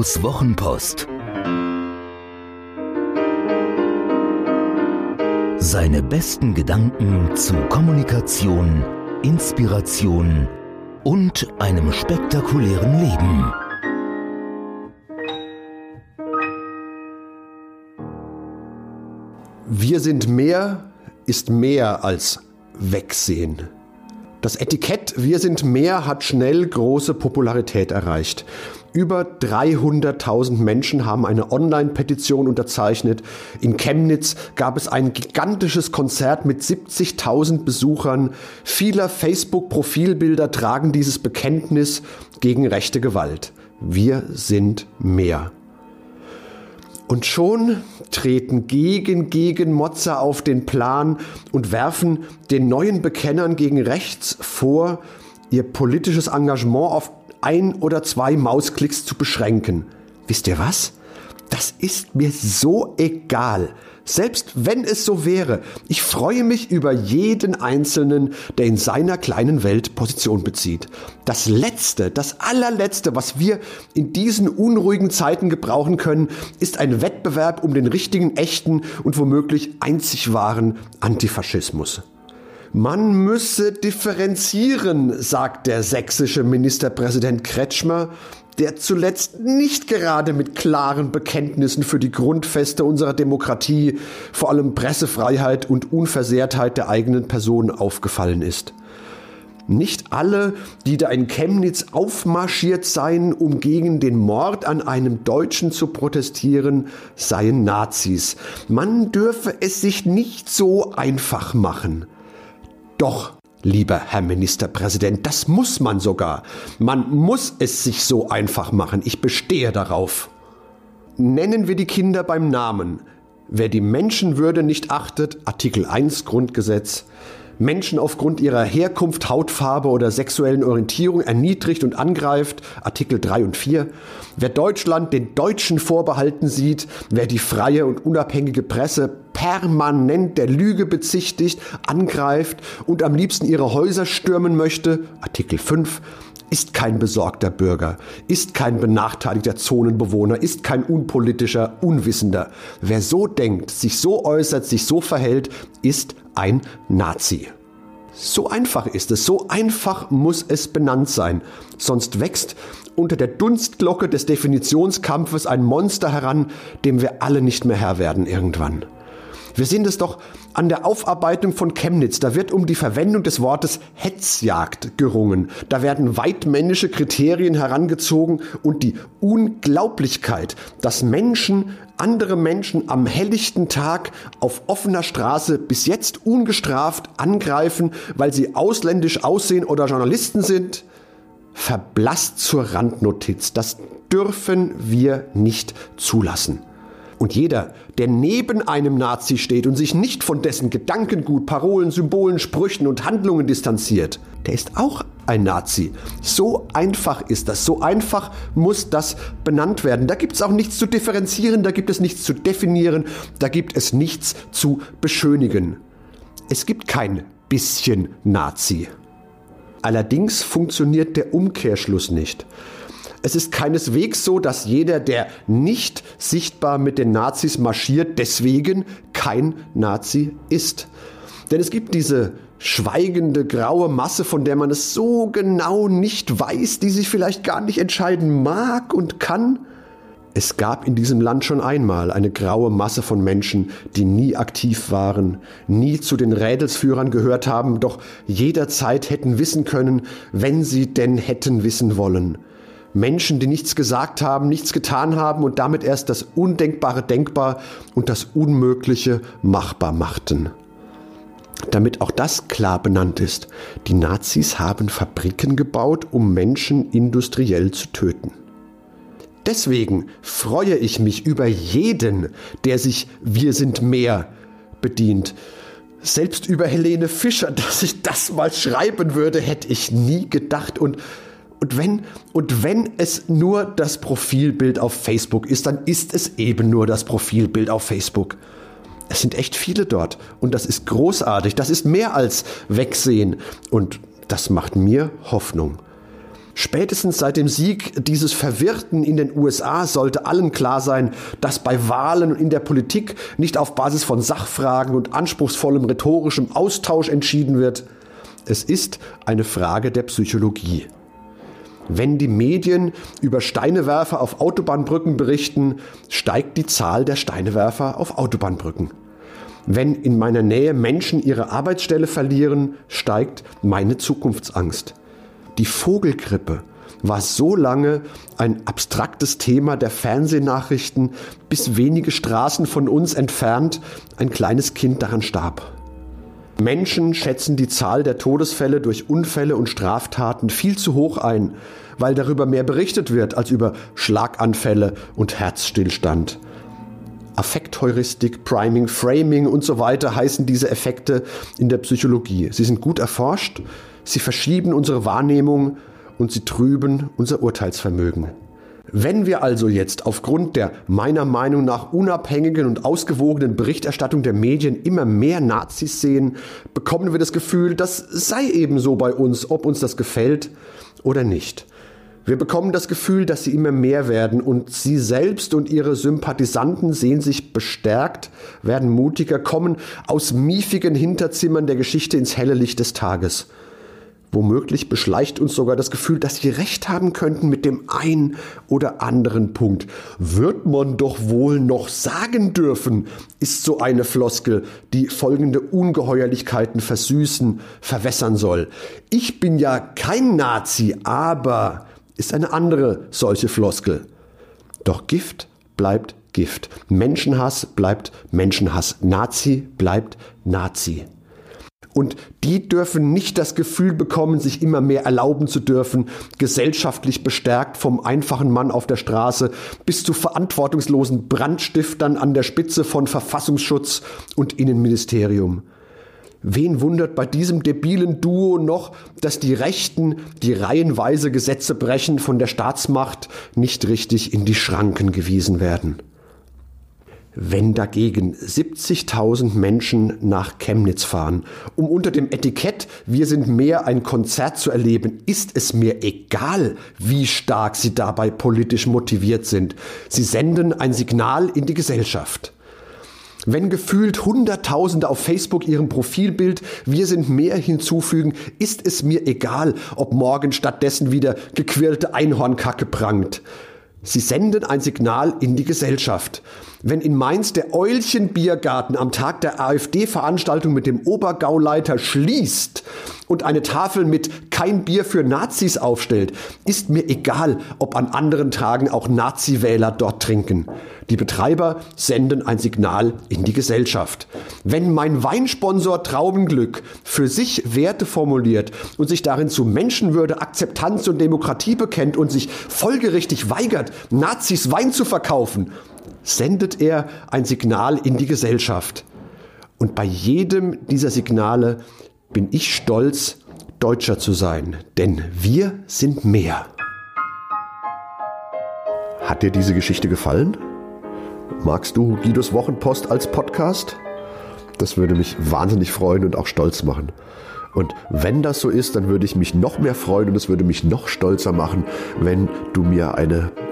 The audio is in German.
Studios Wochenpost. Seine besten Gedanken zu Kommunikation, Inspiration und einem spektakulären Leben. Wir sind mehr ist mehr als Wegsehen. Das Etikett Wir sind mehr hat schnell große Popularität erreicht. Über 300.000 Menschen haben eine Online-Petition unterzeichnet. In Chemnitz gab es ein gigantisches Konzert mit 70.000 Besuchern. Vieler Facebook-Profilbilder tragen dieses Bekenntnis gegen rechte Gewalt. Wir sind mehr. Und schon treten gegen gegen Mozza auf den Plan und werfen den neuen Bekennern gegen rechts vor, ihr politisches Engagement auf ein oder zwei Mausklicks zu beschränken. Wisst ihr was? Das ist mir so egal. Selbst wenn es so wäre, ich freue mich über jeden Einzelnen, der in seiner kleinen Welt Position bezieht. Das Letzte, das allerletzte, was wir in diesen unruhigen Zeiten gebrauchen können, ist ein Wettbewerb um den richtigen, echten und womöglich einzig wahren Antifaschismus. Man müsse differenzieren, sagt der sächsische Ministerpräsident Kretschmer, der zuletzt nicht gerade mit klaren Bekenntnissen für die Grundfeste unserer Demokratie, vor allem Pressefreiheit und Unversehrtheit der eigenen Person aufgefallen ist. Nicht alle, die da in Chemnitz aufmarschiert seien, um gegen den Mord an einem Deutschen zu protestieren, seien Nazis. Man dürfe es sich nicht so einfach machen. Doch, lieber Herr Ministerpräsident, das muss man sogar. Man muss es sich so einfach machen. Ich bestehe darauf. Nennen wir die Kinder beim Namen. Wer die Menschenwürde nicht achtet, Artikel 1 Grundgesetz, Menschen aufgrund ihrer Herkunft, Hautfarbe oder sexuellen Orientierung erniedrigt und angreift, Artikel 3 und 4, wer Deutschland den Deutschen vorbehalten sieht, wer die freie und unabhängige Presse permanent der Lüge bezichtigt, angreift und am liebsten ihre Häuser stürmen möchte, Artikel 5, ist kein besorgter Bürger, ist kein benachteiligter Zonenbewohner, ist kein unpolitischer Unwissender. Wer so denkt, sich so äußert, sich so verhält, ist ein Nazi. So einfach ist es, so einfach muss es benannt sein, sonst wächst unter der Dunstglocke des Definitionskampfes ein Monster heran, dem wir alle nicht mehr Herr werden irgendwann. Wir sehen es doch an der Aufarbeitung von Chemnitz. Da wird um die Verwendung des Wortes Hetzjagd gerungen. Da werden weitmännische Kriterien herangezogen und die Unglaublichkeit, dass Menschen andere Menschen am helllichten Tag auf offener Straße bis jetzt ungestraft angreifen, weil sie ausländisch aussehen oder Journalisten sind, verblasst zur Randnotiz. Das dürfen wir nicht zulassen. Und jeder, der neben einem Nazi steht und sich nicht von dessen Gedankengut, Parolen, Symbolen, Sprüchen und Handlungen distanziert, der ist auch ein Nazi. So einfach ist das. So einfach muss das benannt werden. Da gibt es auch nichts zu differenzieren, da gibt es nichts zu definieren, da gibt es nichts zu beschönigen. Es gibt kein bisschen Nazi. Allerdings funktioniert der Umkehrschluss nicht. Es ist keineswegs so, dass jeder, der nicht sichtbar mit den Nazis marschiert, deswegen kein Nazi ist. Denn es gibt diese schweigende graue Masse, von der man es so genau nicht weiß, die sich vielleicht gar nicht entscheiden mag und kann. Es gab in diesem Land schon einmal eine graue Masse von Menschen, die nie aktiv waren, nie zu den Rädelsführern gehört haben, doch jederzeit hätten wissen können, wenn sie denn hätten wissen wollen. Menschen, die nichts gesagt haben, nichts getan haben und damit erst das Undenkbare denkbar und das Unmögliche machbar machten. Damit auch das klar benannt ist, die Nazis haben Fabriken gebaut, um Menschen industriell zu töten. Deswegen freue ich mich über jeden, der sich Wir sind mehr bedient. Selbst über Helene Fischer, dass ich das mal schreiben würde, hätte ich nie gedacht und und wenn, und wenn es nur das Profilbild auf Facebook ist, dann ist es eben nur das Profilbild auf Facebook. Es sind echt viele dort und das ist großartig. Das ist mehr als Wegsehen und das macht mir Hoffnung. Spätestens seit dem Sieg dieses Verwirrten in den USA sollte allen klar sein, dass bei Wahlen und in der Politik nicht auf Basis von Sachfragen und anspruchsvollem rhetorischem Austausch entschieden wird. Es ist eine Frage der Psychologie. Wenn die Medien über Steinewerfer auf Autobahnbrücken berichten, steigt die Zahl der Steinewerfer auf Autobahnbrücken. Wenn in meiner Nähe Menschen ihre Arbeitsstelle verlieren, steigt meine Zukunftsangst. Die Vogelgrippe war so lange ein abstraktes Thema der Fernsehnachrichten, bis wenige Straßen von uns entfernt ein kleines Kind daran starb. Menschen schätzen die Zahl der Todesfälle durch Unfälle und Straftaten viel zu hoch ein, weil darüber mehr berichtet wird als über Schlaganfälle und Herzstillstand. Affektheuristik, Priming, Framing und so weiter heißen diese Effekte in der Psychologie. Sie sind gut erforscht, sie verschieben unsere Wahrnehmung und sie trüben unser Urteilsvermögen. Wenn wir also jetzt aufgrund der meiner Meinung nach unabhängigen und ausgewogenen Berichterstattung der Medien immer mehr Nazis sehen, bekommen wir das Gefühl, das sei ebenso bei uns, ob uns das gefällt oder nicht. Wir bekommen das Gefühl, dass sie immer mehr werden und sie selbst und ihre Sympathisanten sehen sich bestärkt, werden mutiger, kommen aus miefigen Hinterzimmern der Geschichte ins helle Licht des Tages. Womöglich beschleicht uns sogar das Gefühl, dass sie recht haben könnten mit dem einen oder anderen Punkt. Wird man doch wohl noch sagen dürfen, ist so eine Floskel, die folgende Ungeheuerlichkeiten versüßen, verwässern soll. Ich bin ja kein Nazi, aber ist eine andere solche Floskel. Doch Gift bleibt Gift. Menschenhass bleibt Menschenhass. Nazi bleibt Nazi. Und die dürfen nicht das Gefühl bekommen, sich immer mehr erlauben zu dürfen, gesellschaftlich bestärkt vom einfachen Mann auf der Straße bis zu verantwortungslosen Brandstiftern an der Spitze von Verfassungsschutz und Innenministerium. Wen wundert bei diesem debilen Duo noch, dass die Rechten, die reihenweise Gesetze brechen, von der Staatsmacht nicht richtig in die Schranken gewiesen werden? Wenn dagegen 70.000 Menschen nach Chemnitz fahren, um unter dem Etikett Wir sind mehr ein Konzert zu erleben, ist es mir egal, wie stark sie dabei politisch motiviert sind. Sie senden ein Signal in die Gesellschaft. Wenn gefühlt Hunderttausende auf Facebook ihrem Profilbild Wir sind mehr hinzufügen, ist es mir egal, ob morgen stattdessen wieder gequirlte Einhornkacke prangt. Sie senden ein Signal in die Gesellschaft. Wenn in Mainz der Eulchen-Biergarten am Tag der AfD-Veranstaltung mit dem Obergauleiter schließt und eine Tafel mit Kein Bier für Nazis aufstellt, ist mir egal, ob an anderen Tagen auch Nazi-Wähler dort trinken. Die Betreiber senden ein Signal in die Gesellschaft. Wenn mein Weinsponsor Traubenglück für sich Werte formuliert und sich darin zu Menschenwürde, Akzeptanz und Demokratie bekennt und sich folgerichtig weigert, Nazis Wein zu verkaufen, sendet er ein Signal in die Gesellschaft. Und bei jedem dieser Signale bin ich stolz, Deutscher zu sein, denn wir sind mehr. Hat dir diese Geschichte gefallen? Magst du Guidos Wochenpost als Podcast? Das würde mich wahnsinnig freuen und auch stolz machen. Und wenn das so ist, dann würde ich mich noch mehr freuen und es würde mich noch stolzer machen, wenn du mir eine